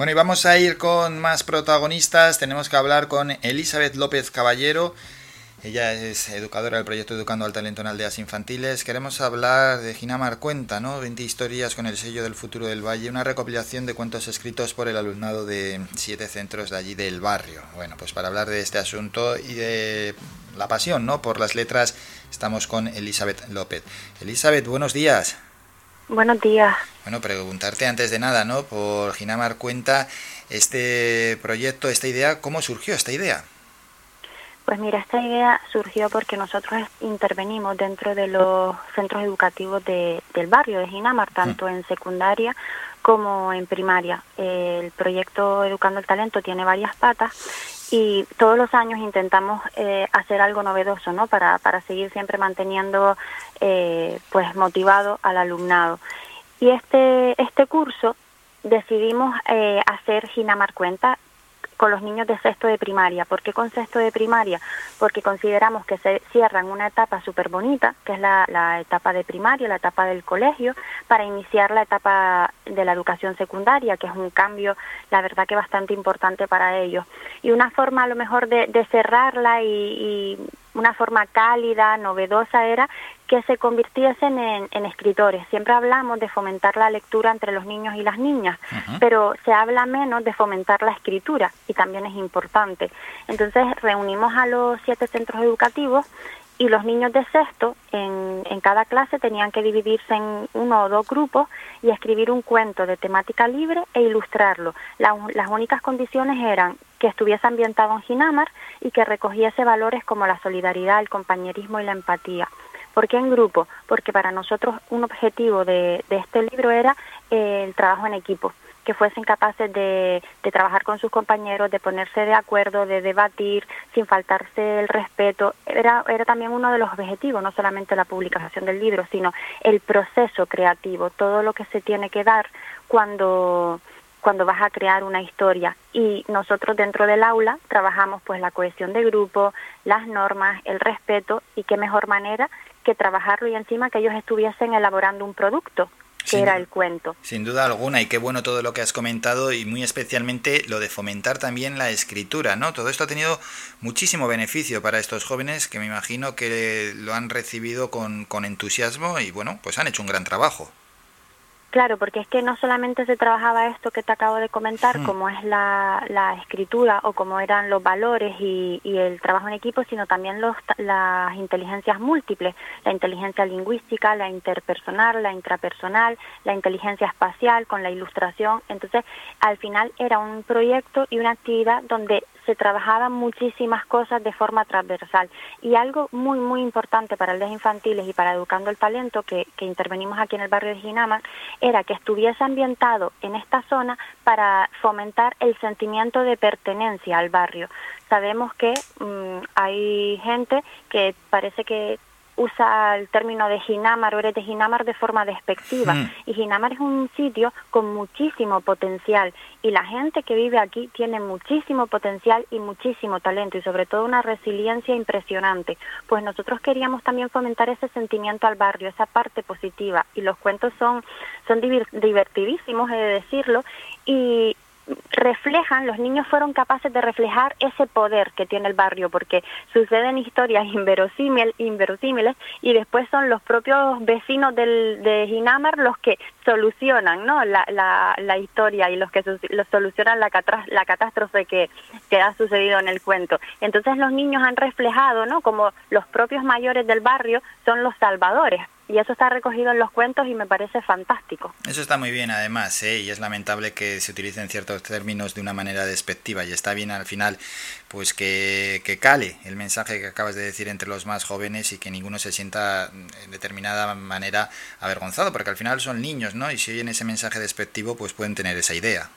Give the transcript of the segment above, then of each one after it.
Bueno, y vamos a ir con más protagonistas. Tenemos que hablar con Elizabeth López Caballero. Ella es educadora del proyecto Educando al Talento en Aldeas Infantiles. Queremos hablar de Ginamar Cuenta, ¿no? 20 historias con el sello del futuro del Valle, una recopilación de cuentos escritos por el alumnado de siete centros de allí del barrio. Bueno, pues para hablar de este asunto y de la pasión, ¿no? Por las letras, estamos con Elizabeth López. Elizabeth, buenos días. Buenos días. Bueno, preguntarte antes de nada, ¿no? Por Ginamar Cuenta, este proyecto, esta idea, ¿cómo surgió esta idea? Pues mira, esta idea surgió porque nosotros intervenimos dentro de los centros educativos de, del barrio de Ginamar, tanto en secundaria como en primaria. El proyecto Educando el Talento tiene varias patas y todos los años intentamos eh, hacer algo novedoso, ¿no? Para, para seguir siempre manteniendo, eh, pues, motivado al alumnado. Y este, este curso decidimos eh, hacer Ginamar Cuenta con los niños de sexto de primaria. ¿Por qué con sexto de primaria? Porque consideramos que se cierran una etapa súper bonita, que es la, la, etapa de primaria, la etapa del colegio, para iniciar la etapa de la educación secundaria, que es un cambio, la verdad que bastante importante para ellos. Y una forma a lo mejor de, de cerrarla y, y una forma cálida, novedosa, era que se convirtiesen en, en, escritores. Siempre hablamos de fomentar la lectura entre los niños y las niñas, uh -huh. pero se habla menos de fomentar la escritura y también es importante. Entonces reunimos a los siete centros educativos y los niños de sexto en, en, cada clase tenían que dividirse en uno o dos grupos y escribir un cuento de temática libre e ilustrarlo. La, las únicas condiciones eran que estuviese ambientado en Ginamar y que recogiese valores como la solidaridad, el compañerismo y la empatía. ¿Por qué en grupo? Porque para nosotros un objetivo de, de este libro era eh, el trabajo en equipo que fuesen capaces de, de, trabajar con sus compañeros, de ponerse de acuerdo, de debatir sin faltarse el respeto. Era, era también uno de los objetivos, no solamente la publicación del libro, sino el proceso creativo, todo lo que se tiene que dar cuando, cuando vas a crear una historia. Y nosotros dentro del aula trabajamos pues la cohesión de grupo, las normas, el respeto y qué mejor manera que trabajarlo y encima que ellos estuviesen elaborando un producto que sin, era el cuento. Sin duda alguna, y qué bueno todo lo que has comentado, y muy especialmente lo de fomentar también la escritura, ¿no? Todo esto ha tenido muchísimo beneficio para estos jóvenes que me imagino que lo han recibido con, con entusiasmo y bueno, pues han hecho un gran trabajo. Claro, porque es que no solamente se trabajaba esto que te acabo de comentar, hmm. como es la, la, escritura o como eran los valores y, y, el trabajo en equipo, sino también los, las inteligencias múltiples, la inteligencia lingüística, la interpersonal, la intrapersonal, la inteligencia espacial con la ilustración. Entonces, al final era un proyecto y una actividad donde se trabajaban muchísimas cosas de forma transversal. Y algo muy, muy importante para aldeas infantiles y para Educando el Talento, que, que intervenimos aquí en el barrio de Ginamar, era que estuviese ambientado en esta zona para fomentar el sentimiento de pertenencia al barrio. Sabemos que mmm, hay gente que parece que usa el término de Ginamar o eres de Ginamar de forma despectiva. Mm. Y Ginamar es un sitio con muchísimo potencial y la gente que vive aquí tiene muchísimo potencial y muchísimo talento y sobre todo una resiliencia impresionante. Pues nosotros queríamos también fomentar ese sentimiento al barrio, esa parte positiva y los cuentos son, son divertidísimos, he de decirlo, y, reflejan, los niños fueron capaces de reflejar ese poder que tiene el barrio, porque suceden historias inverosímil, inverosímiles y después son los propios vecinos del, de Ginamar los que solucionan ¿no? la, la, la historia y los que los solucionan la, la catástrofe que, que ha sucedido en el cuento. Entonces los niños han reflejado ¿no? como los propios mayores del barrio son los salvadores y eso está recogido en los cuentos y me parece fantástico. Eso está muy bien además, ¿eh? y es lamentable que se utilicen ciertos términos de una manera despectiva y está bien al final pues que, que cale el mensaje que acabas de decir entre los más jóvenes y que ninguno se sienta en determinada manera avergonzado, porque al final son niños, ¿no? Y si oyen ese mensaje despectivo, pues pueden tener esa idea.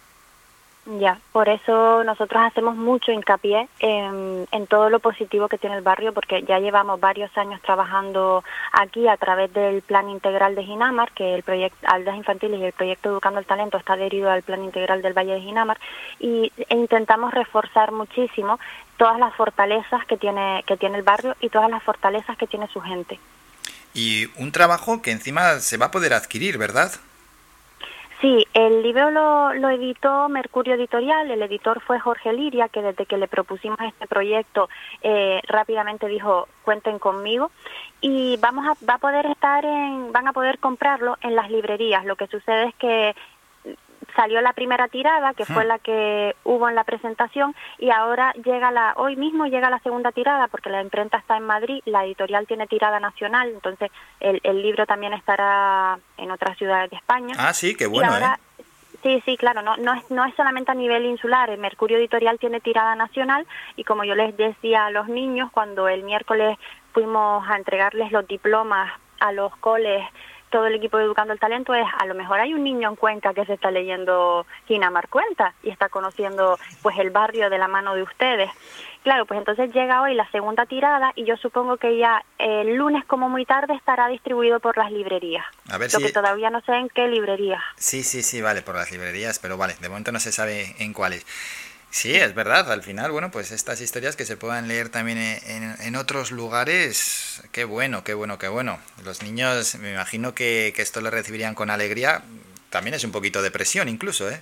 Ya, por eso nosotros hacemos mucho hincapié en, todo lo positivo que tiene el barrio, porque ya llevamos varios años trabajando aquí a través del Plan Integral de Ginamar, que el proyecto Aldeas Infantiles y el proyecto Educando el Talento está adherido al Plan Integral del Valle de Ginamar, y e intentamos reforzar muchísimo todas las fortalezas que tiene, que tiene el barrio y todas las fortalezas que tiene su gente. Y un trabajo que encima se va a poder adquirir, ¿verdad? Sí, el libro lo, lo, editó Mercurio Editorial, el editor fue Jorge Liria, que desde que le propusimos este proyecto eh, rápidamente dijo cuenten conmigo y vamos a va a poder estar en van a poder comprarlo en las librerías. Lo que sucede es que salió la primera tirada, que fue hmm. la que hubo en la presentación, y ahora llega la, hoy mismo llega la segunda tirada, porque la imprenta está en Madrid, la editorial tiene tirada nacional, entonces el, el libro también estará en otras ciudades de España. Ah, sí, qué bueno, ¿eh? Sí, sí, claro, no, no, es, no es solamente a nivel insular, el Mercurio Editorial tiene tirada nacional y como yo les decía a los niños, cuando el miércoles fuimos a entregarles los diplomas a los coles todo el equipo de Educando el Talento es, a lo mejor hay un niño en Cuenca que se está leyendo Ginamar Cuenta y está conociendo pues el barrio de la mano de ustedes. Claro, pues entonces llega hoy la segunda tirada y yo supongo que ya el lunes como muy tarde estará distribuido por las librerías. A ver lo que todavía no sé en qué librerías. Sí, sí, sí, vale, por las librerías, pero vale, de momento no se sabe en cuáles. Sí, es verdad. Al final, bueno, pues estas historias que se puedan leer también en, otros lugares, qué bueno, qué bueno, qué bueno. Los niños, me imagino que, que esto lo recibirían con alegría. También es un poquito de presión incluso, ¿eh?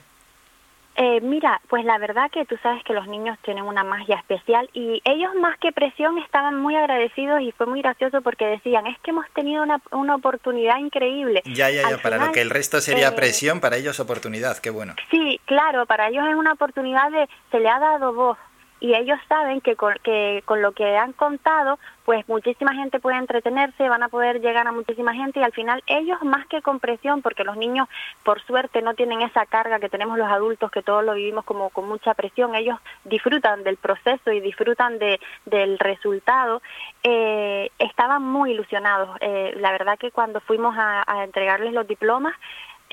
Eh, mira, pues la verdad que tú sabes que los niños tienen una magia especial y ellos más que presión estaban muy agradecidos y fue muy gracioso porque decían, es que hemos tenido una, una oportunidad increíble. Ya, ya, ya, para lo que el resto sería eh, presión, para ellos oportunidad, qué bueno. Sí, claro, para ellos es una oportunidad de, se le ha dado voz, y ellos saben que con, que con lo que han contado, pues muchísima gente puede entretenerse, van a poder llegar a muchísima gente y al final ellos más que con presión, porque los niños por suerte no tienen esa carga que tenemos los adultos, que todos lo vivimos como con mucha presión, ellos disfrutan del proceso y disfrutan de, del resultado, eh, estaban muy ilusionados. Eh, la verdad que cuando fuimos a, entregarles los diplomas,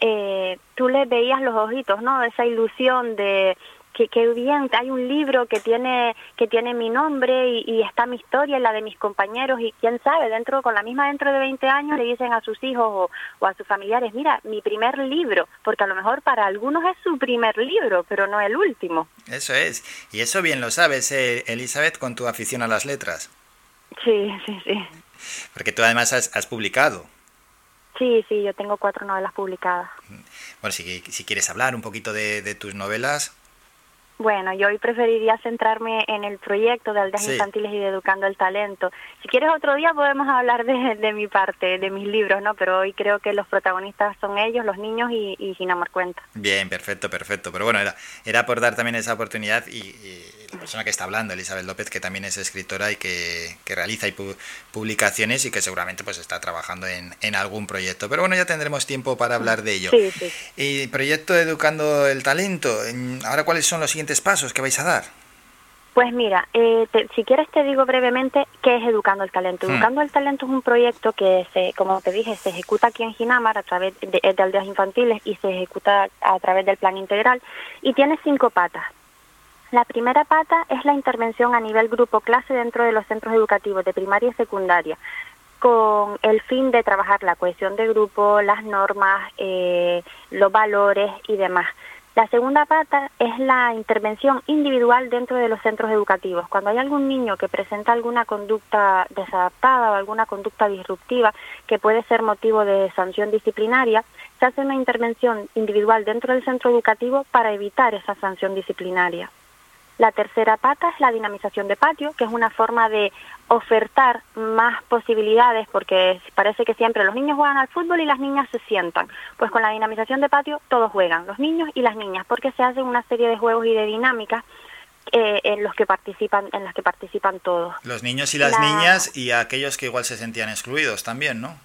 eh, tú les veías los ojitos, ¿no? Esa ilusión de que, bien, hay un libro que tiene, que tiene mi nombre y, está mi historia y la de mis compañeros y quién sabe, dentro con la misma dentro de 20 años le dicen a sus hijos o, a sus familiares, mira, mi primer libro, porque a lo mejor para algunos es su primer libro, pero no el último. Eso es, y eso bien lo sabes, eh, Elizabeth, con tu afición a las letras. Sí, sí, sí. Porque tú además has, publicado. Sí, sí, yo tengo cuatro novelas publicadas. Bueno, si, si quieres hablar un poquito de, de tus novelas. Bueno, yo hoy preferiría centrarme en el proyecto de aldeas infantiles y de educando el talento. Si quieres otro día podemos hablar de, mi parte, de mis libros, ¿no? Pero hoy creo que los protagonistas son ellos, los niños y, y Gina Marcuenta. Bien, perfecto, perfecto. Pero bueno, era, era por dar también esa oportunidad y, la persona que está hablando, Elizabeth López, que también es escritora y que, realiza y publicaciones y que seguramente pues está trabajando en, en, algún proyecto. Pero bueno, ya tendremos tiempo para hablar de ello. Sí, sí. Y proyecto Educando el Talento, ahora cuáles son los siguientes pasos que vais a dar? Pues mira, eh, si quieres te digo brevemente qué es Educando el Talento. Hmm. Educando el Talento es un proyecto que, se, como te dije, se ejecuta aquí en Ginamar a través de, de aldeas infantiles y se ejecuta a través del plan integral y tiene cinco patas. La primera pata es la intervención a nivel grupo clase dentro de los centros educativos de primaria y secundaria, con el fin de trabajar la cohesión de grupo, las normas, eh, los valores y demás. La segunda pata es la intervención individual dentro de los centros educativos. Cuando hay algún niño que presenta alguna conducta desadaptada o alguna conducta disruptiva que puede ser motivo de sanción disciplinaria, se hace una intervención individual dentro del centro educativo para evitar esa sanción disciplinaria. La tercera pata es la dinamización de patio, que es una forma de ofertar más posibilidades, porque parece que siempre los niños juegan al fútbol y las niñas se sientan. Pues con la dinamización de patio todos juegan, los niños y las niñas, porque se hacen una serie de juegos y de dinámicas eh, en los que participan, en las que participan todos. Los niños y las niñas y aquellos que igual se sentían excluidos también, ¿no?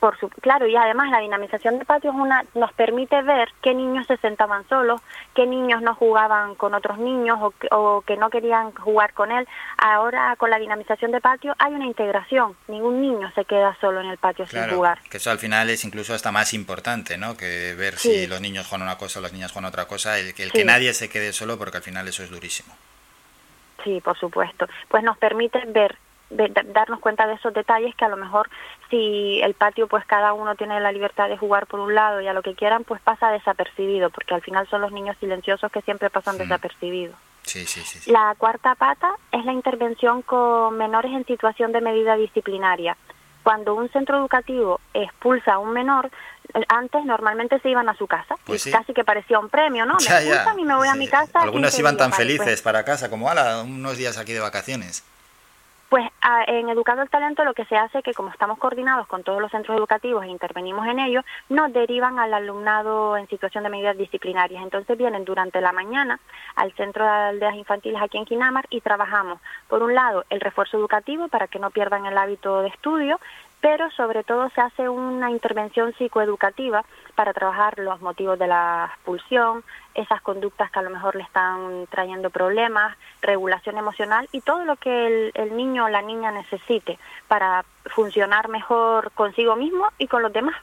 Por su, claro, y además la dinamización de patio es una, nos permite ver qué niños se sentaban solos, qué niños no jugaban con otros niños o, o, que no querían jugar con él. Ahora con la dinamización de patio hay una integración, ningún niño se queda solo en el patio sin jugar. Que eso al final es incluso hasta más importante, ¿no? Que ver si los niños juegan una cosa o las niñas juegan otra cosa, el, el que nadie se quede solo porque al final eso es durísimo. Sí, por supuesto. Pues nos permite ver darnos cuenta de esos detalles que a lo mejor si el patio pues cada uno tiene la libertad de jugar por un lado y a lo que quieran pues pasa desapercibido porque al final son los niños silenciosos que siempre pasan desapercibidos. Sí, sí, sí, La cuarta pata es la intervención con menores en situación de medida disciplinaria. Cuando un centro educativo expulsa a un menor, antes normalmente se iban a su casa. Pues casi que parecía un premio, ¿no? Me expulsan y me voy a mi casa. Algunos iban tan pues felices para casa como, ala, unos días aquí de vacaciones. Pues en Educando el Talento lo que se hace es que como estamos coordinados con todos los centros educativos e intervenimos en ellos, nos derivan al alumnado en situación de medidas disciplinarias. Entonces vienen durante la mañana al Centro de Aldeas Infantiles aquí en Quinamar y trabajamos, por un lado, el refuerzo educativo para que no pierdan el hábito de estudio, pero sobre todo se hace una intervención psicoeducativa para trabajar los motivos de la expulsión, esas conductas que a lo mejor le están trayendo problemas, regulación emocional y todo lo que el, niño o la niña necesite para funcionar mejor consigo mismo y con los demás.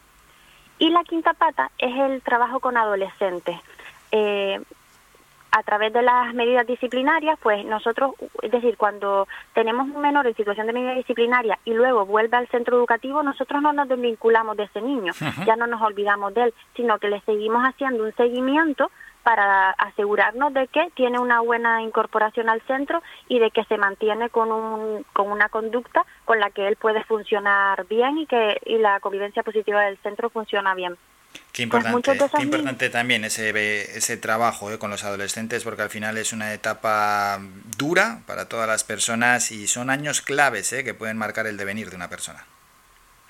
Y la quinta pata es el trabajo con adolescentes. Eh, a través de las medidas disciplinarias, pues nosotros, es decir, cuando tenemos un menor en situación de medida disciplinaria y luego vuelve al centro educativo, nosotros no nos desvinculamos de ese niño, ya no nos olvidamos de él, sino que le seguimos haciendo un seguimiento para asegurarnos de que tiene una buena incorporación al centro y de que se mantiene con, un, con una conducta con la que él puede funcionar bien y que y la convivencia positiva del centro funciona bien. Qué pues importante, importante también ese, ese trabajo eh, con los adolescentes, porque al final es una etapa dura para todas las personas y son años claves eh, que pueden marcar el devenir de una persona.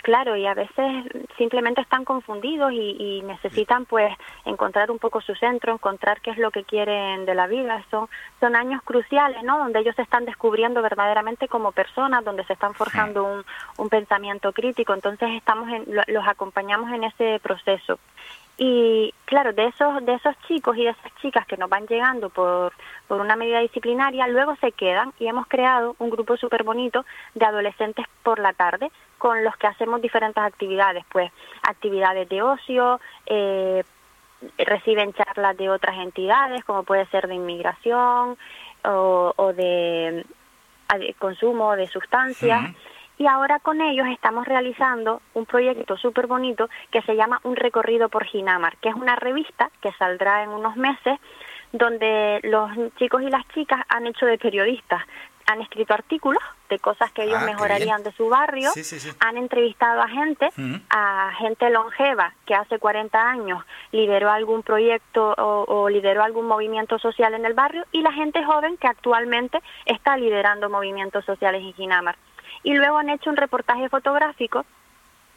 Claro, y a veces simplemente están confundidos y, necesitan pues encontrar un poco su centro, encontrar qué es lo que quieren de la vida. Son, son años cruciales, ¿no? Donde ellos se están descubriendo verdaderamente como personas, donde se están forjando un, un pensamiento crítico. Entonces estamos en, los acompañamos en ese proceso. Y claro, de esos, de esos chicos y de esas chicas que nos van llegando por, por una medida disciplinaria, luego se quedan y hemos creado un grupo súper bonito de adolescentes por la tarde con los que hacemos diferentes actividades, pues actividades de ocio, eh, reciben charlas de otras entidades, como puede ser de inmigración o, o de, consumo de sustancias. Y ahora con ellos estamos realizando un proyecto súper bonito que se llama Un recorrido por Ginamar, que es una revista que saldrá en unos meses donde los chicos y las chicas han hecho de periodistas, han escrito artículos de cosas que ellos ah, mejorarían de su barrio, han entrevistado a gente, a gente longeva que hace 40 años lideró algún proyecto o, o, lideró algún movimiento social en el barrio y la gente joven que actualmente está liderando movimientos sociales en Ginamar. Y luego han hecho un reportaje fotográfico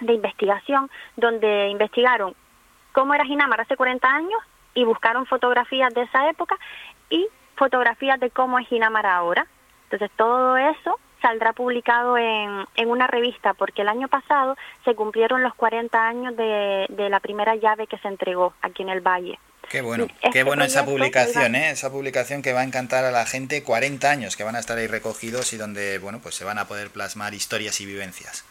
de investigación donde investigaron cómo era Ginamar hace 40 años y buscaron fotografías de esa época y fotografías de cómo es Ginamar ahora. Entonces todo eso saldrá publicado en, en una revista porque el año pasado se cumplieron los 40 años de, de la primera llave que se entregó aquí en el Valle. Qué bueno, qué bueno esa publicación, ¿eh? esa publicación que va a encantar a la gente 40 años que van a estar ahí recogidos y donde, bueno, pues se van a poder plasmar historias y vivencias.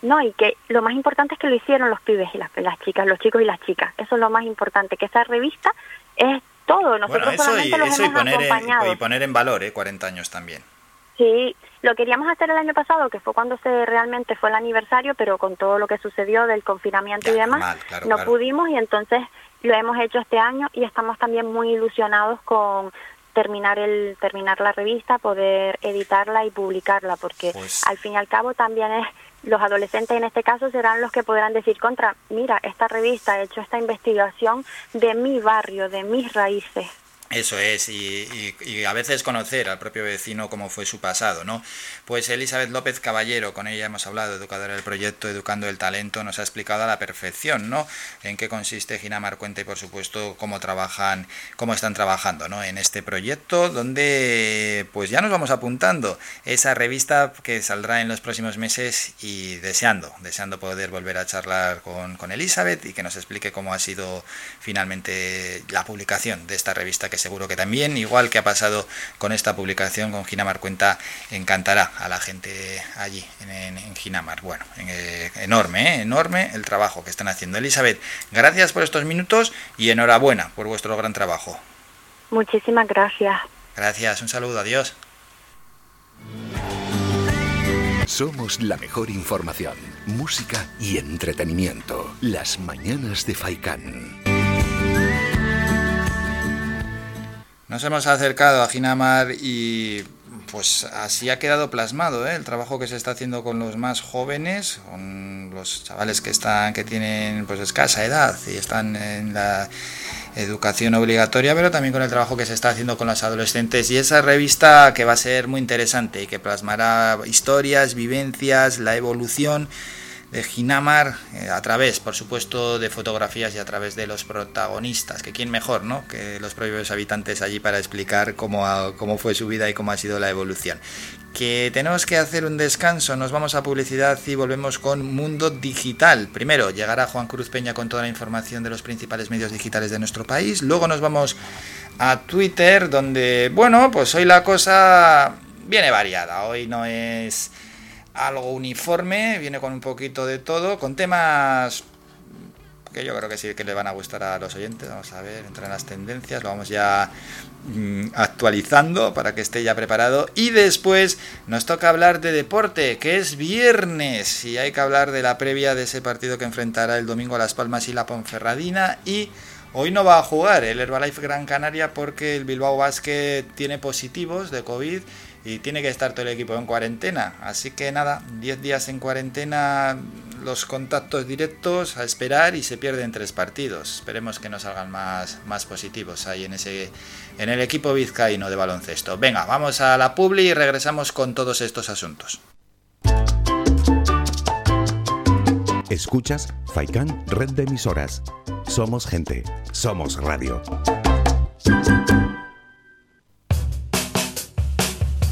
No, y que lo más importante es que lo hicieron los pibes y las, las chicas, los chicos y las chicas. Eso es lo más importante, que esa revista es todo. Nosotros bueno, eso, y, eso y, poner en, y poner en valor, ¿eh? 40 años también. Sí, lo queríamos hacer el año pasado, que fue cuando se realmente fue el aniversario, pero con todo lo que sucedió del confinamiento y demás, no pudimos y entonces lo hemos hecho este año y estamos también muy ilusionados con terminar el terminar la revista, poder editarla y publicarla, porque pues al fin y al cabo también es los adolescentes en este caso serán los que podrán decir contra, mira, esta revista ha hecho esta investigación de mi barrio, de mis raíces. Eso es, y, a veces conocer al propio vecino cómo fue su pasado, ¿no? Pues Elizabeth López Caballero, con ella hemos hablado, educadora del proyecto Educando el Talento, nos ha explicado a la perfección, ¿no? En qué consiste Ginamar Cuenta y, por supuesto, cómo trabajan, cómo están trabajando, ¿no? En este proyecto, donde, pues ya nos vamos apuntando esa revista que saldrá en los próximos meses y deseando, deseando poder volver a charlar con, con Elizabeth y que nos explique cómo ha sido finalmente la publicación de esta revista que seguro que también, igual que ha pasado con esta publicación con Ginamar Cuenta, encantará a la gente allí en, Ginamar. Bueno, eh, enorme, ¿eh? enorme el trabajo que están haciendo. Elizabeth, gracias por estos minutos y enhorabuena por vuestro gran trabajo. Muchísimas gracias. Gracias, un saludo, adiós. Somos la mejor información, música y entretenimiento. Las mañanas de Faikán. Nos hemos acercado a Ginamar y pues así ha quedado plasmado ¿eh? el trabajo que se está haciendo con los más jóvenes, con los chavales que están que tienen pues escasa edad y están en la educación obligatoria, pero también con el trabajo que se está haciendo con los adolescentes y esa revista que va a ser muy interesante y que plasmará historias, vivencias, la evolución de Ginamar eh, a través, por supuesto, de fotografías y a través de los protagonistas, que quién mejor, ¿no? Que los propios habitantes allí para explicar cómo, cómo fue su vida y cómo ha sido la evolución. Que tenemos que hacer un descanso, nos vamos a publicidad y volvemos con Mundo Digital. Primero llegará Juan Cruz Peña con toda la información de los principales medios digitales de nuestro país. Luego nos vamos a Twitter, donde, bueno, pues hoy la cosa viene variada. Hoy no es algo uniforme, viene con un poquito de todo, con temas que yo creo que sí que le van a gustar a los oyentes. Vamos a ver, entran las tendencias, lo vamos ya mm, actualizando para que esté ya preparado. Y después nos toca hablar de deporte, que es viernes, y hay que hablar de la previa de ese partido que enfrentará el domingo Las Palmas y la Ponferradina. Y hoy no va a jugar el Herbalife Gran Canaria porque el Bilbao Basket tiene positivos de COVID y tiene que estar todo el equipo en cuarentena. Así que nada, 10 días en cuarentena, los contactos directos a esperar y se pierden tres partidos. Esperemos que no salgan más, más positivos ahí en, ese, en el equipo vizcaíno de baloncesto. Venga, vamos a la publi y regresamos con todos estos asuntos. Escuchas Faikan Red de Emisoras. Somos gente, somos radio.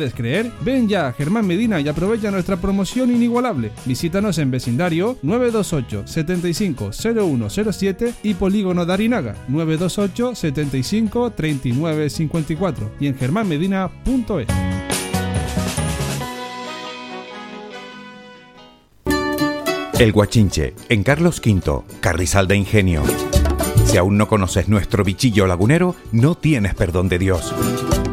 puedes creer? Ven ya a Germán Medina y aprovecha nuestra promoción inigualable. Visítanos en vecindario 928 75 0107 y Polígono Darinaga 928 75 39 54 y en germánmedina.es. El Guachinche, en Carlos V, Carrizal de Ingenio. Si aún no conoces nuestro bichillo lagunero, no tienes perdón de Dios.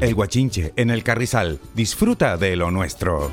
El Guachinche en el Carrizal. Disfruta de lo nuestro.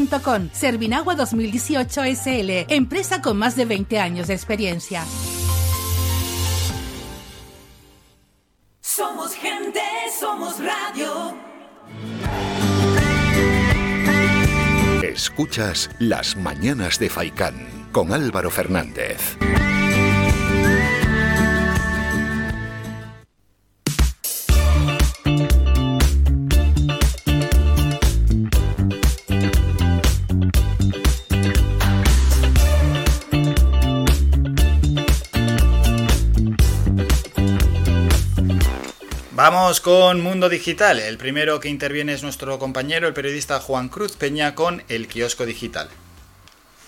Servinagua 2018 SL, empresa con más de 20 años de experiencia. Somos gente, somos radio. Escuchas Las Mañanas de Faicán con Álvaro Fernández. Con Mundo Digital. El primero que interviene es nuestro compañero, el periodista Juan Cruz Peña, con el kiosco digital.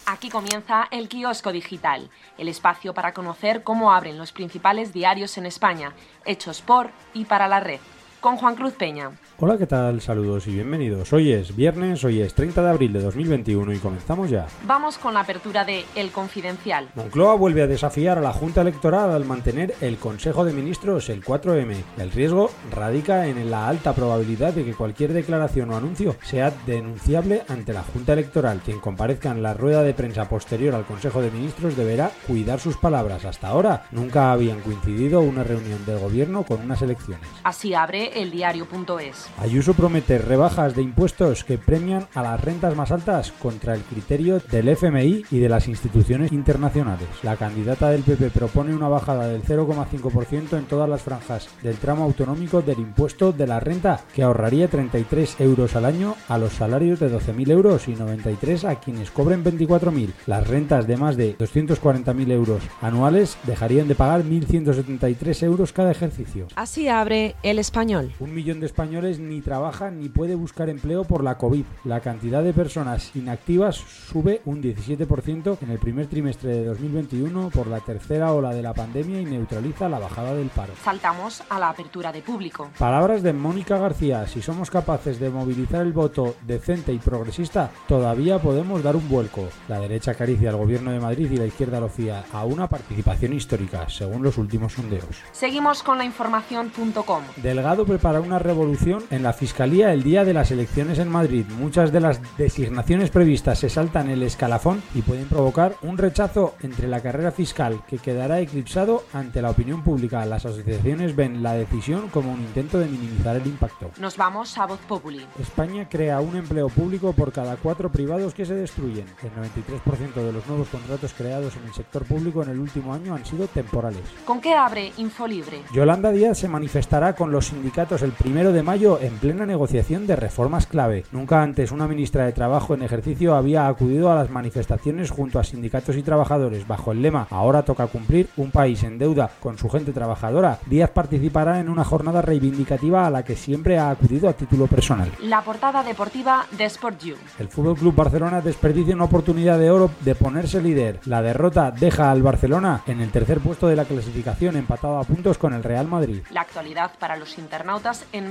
Aquí comienza el kiosco digital, el espacio para conocer cómo abren los principales diarios en España, hechos por y para la red. con Juan Cruz Peña. Hola, ¿qué tal? Saludos y bienvenidos. Hoy es viernes, hoy es 30 de abril de 2021 y comenzamos ya. Vamos con la apertura de El Confidencial. Moncloa vuelve a desafiar a la Junta Electoral al mantener el Consejo de Ministros el 4M. El riesgo radica en la alta probabilidad de que cualquier declaración o anuncio sea denunciable ante la Junta Electoral. Quien comparezca en la rueda de prensa posterior al Consejo de Ministros deberá cuidar sus palabras. Hasta ahora nunca habían coincidido una reunión del gobierno con unas elecciones. Así abre el diario.es. Ayuso promete rebajas de impuestos que premian a las rentas más altas contra el criterio del FMI y de las instituciones internacionales. La candidata del PP propone una bajada del 0,5% en todas las franjas del tramo autonómico del impuesto de la renta, que ahorraría 33 euros al año a los salarios de 12.000 euros y 93 a quienes cobren 24.000. Las rentas de más de 240.000 euros anuales dejarían de pagar 1.173 euros cada ejercicio. Así abre el español. Un millón de españoles ni trabaja ni puede buscar empleo por la COVID. La cantidad de personas inactivas sube un 17% en el primer trimestre de 2021 por la tercera ola de la pandemia y neutraliza la bajada del paro. Saltamos a la apertura de público. Palabras de Mónica García. Si somos capaces de movilizar el voto decente y progresista, todavía podemos dar un vuelco. La derecha acaricia al gobierno de Madrid y la izquierda lo fía a una participación histórica, según los últimos sondeos. Seguimos con la información.com. Delgado prepara una revolución en la Fiscalía el día de las elecciones en Madrid. Muchas de las designaciones previstas se saltan el escalafón y pueden provocar un rechazo entre la carrera fiscal que quedará eclipsado ante la opinión pública. Las asociaciones ven la decisión como un intento de minimizar el impacto. Nos vamos a Voz Populi. España crea un empleo público por cada cuatro privados que se destruyen. El 93% de los nuevos contratos creados en el sector público en el último año han sido temporales. ¿Con qué abre Infolibre? Yolanda Díaz se manifestará con los sindicatos el primero de mayo en plena negociación de reformas clave. Nunca antes una ministra de Trabajo en ejercicio había acudido a las manifestaciones junto a sindicatos y trabajadores bajo el lema Ahora toca cumplir un país en deuda con su gente trabajadora. Díaz participará en una jornada reivindicativa a la que siempre ha acudido a título personal. La portada deportiva de Sport You. El Fútbol Club Barcelona desperdicia una oportunidad de oro de ponerse líder. La derrota deja al Barcelona en el tercer puesto de la clasificación, empatado a puntos con el Real Madrid. La actualidad para los internautas en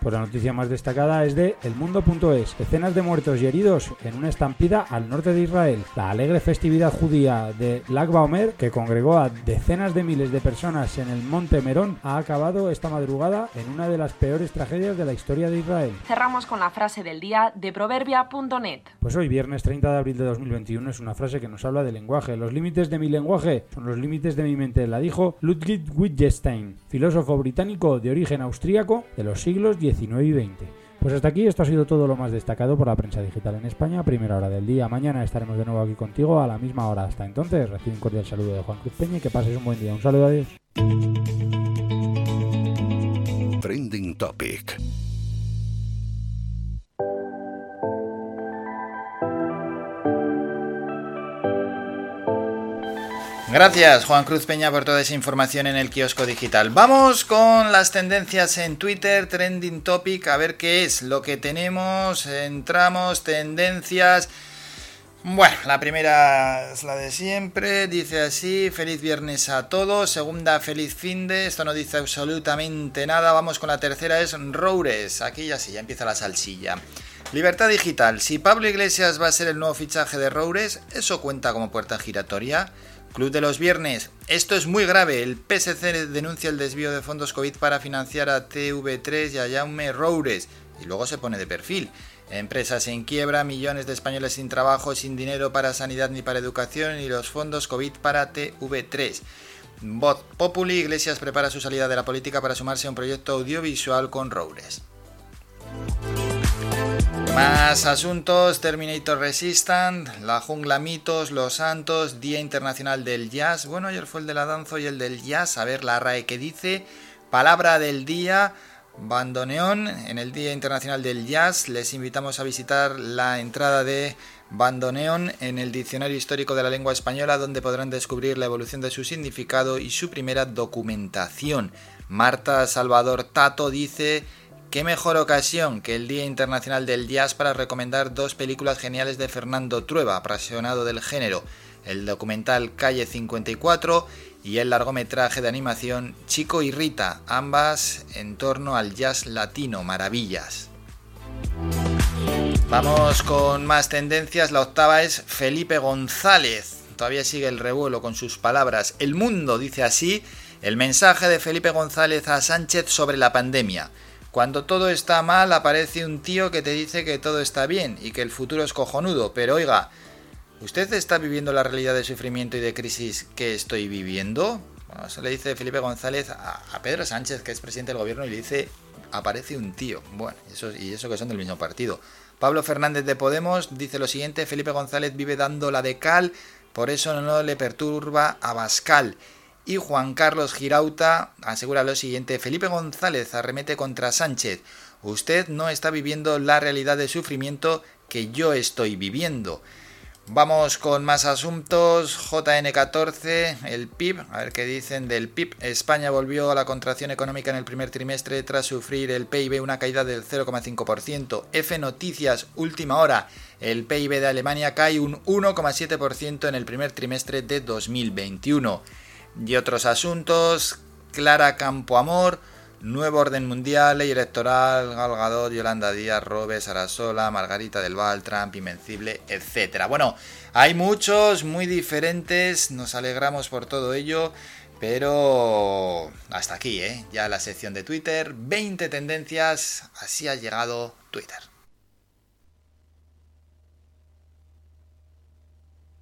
Pues la noticia más destacada es de elmundo.es. Decenas de muertos y heridos en una estampida al norte de Israel. La alegre festividad judía de Lag Baomer, que congregó a decenas de miles de personas en el monte Merón, ha acabado esta madrugada en una de las peores tragedias de la historia de Israel. Cerramos con la frase del día de proverbia.net. Pues hoy, viernes 30 de abril de 2021, es una frase que nos habla de lenguaje. Los límites de mi lenguaje son los límites de mi mente, la dijo Ludwig Wittgenstein, filósofo británico de origen austríaco de los siglos XIX y XX. Pues hasta aquí esto ha sido todo lo más destacado por la prensa digital en España, primera hora del día. Mañana estaremos de nuevo aquí contigo a la misma hora. Hasta entonces, recibe un cordial saludo de Juan Cruz Peña y que pases un buen día. Un saludo, adiós. Trending Topic. Gracias Juan Cruz Peña por toda esa información en el kiosco digital. Vamos con las tendencias en Twitter, trending topic, a ver qué es lo que tenemos. Entramos, tendencias. Bueno, la primera es la de siempre, dice así, feliz viernes a todos, segunda feliz fin de, esto no dice absolutamente nada, vamos con la tercera, es Roures, aquí ya sí, ya empieza la salsilla. Libertad digital, si Pablo Iglesias va a ser el nuevo fichaje de Roures, ¿eso cuenta como puerta giratoria? Club de los Viernes. Esto es muy grave. El PSC denuncia el desvío de fondos COVID para financiar a TV3 y a Jaume Roures. Y luego se pone de perfil. Empresas en quiebra, millones de españoles sin trabajo, sin dinero para sanidad ni para educación y los fondos COVID para TV3. Voz Populi, Iglesias prepara su salida de la política para sumarse a un proyecto audiovisual con Roures. Más asuntos, Terminator Resistant, La Jungla Mitos, Los Santos, Día Internacional del Jazz. Bueno, ayer fue el de la danza y el del jazz. A ver la RAE que dice. Palabra del día, bandoneón. En el Día Internacional del Jazz les invitamos a visitar la entrada de bandoneón en el Diccionario Histórico de la Lengua Española donde podrán descubrir la evolución de su significado y su primera documentación. Marta Salvador Tato dice ¿Qué mejor ocasión que el Día Internacional del Jazz para recomendar dos películas geniales de Fernando Trueba, apasionado del género? El documental Calle 54 y el largometraje de animación Chico y Rita, ambas en torno al jazz latino, maravillas. Vamos con más tendencias, la octava es Felipe González, todavía sigue el revuelo con sus palabras. El mundo dice así el mensaje de Felipe González a Sánchez sobre la pandemia. Cuando todo está mal aparece un tío que te dice que todo está bien y que el futuro es cojonudo, pero oiga, ¿usted está viviendo la realidad de sufrimiento y de crisis que estoy viviendo? Bueno, eso le dice Felipe González a, Pedro Sánchez, que es presidente del gobierno, y le dice, aparece un tío. Bueno, y eso que son del mismo partido. Pablo Fernández de Podemos dice lo siguiente, Felipe González vive dando la de cal, por eso no le perturba a Bascal. Y Juan Carlos Girauta asegura lo siguiente, Felipe González arremete contra Sánchez, usted no está viviendo la realidad de sufrimiento que yo estoy viviendo. Vamos con más asuntos. JN14, el PIB, a ver qué dicen del PIB. España volvió a la contracción económica en el primer trimestre tras sufrir el PIB una caída del 0,5%. F Noticias, última hora. El PIB de Alemania cae un 1,7% en el primer trimestre de 2021 y otros asuntos. Clara Campoamor, Nuevo Orden Mundial, Ley Electoral, Galgador, Yolanda Díaz, Robes, Arasola, Margarita del Val, Trump, Invencible, etc. Bueno, hay muchos muy diferentes, nos alegramos por todo ello. Pero hasta aquí, ¿eh? Ya la sección de Twitter, 20 tendencias, así ha llegado Twitter.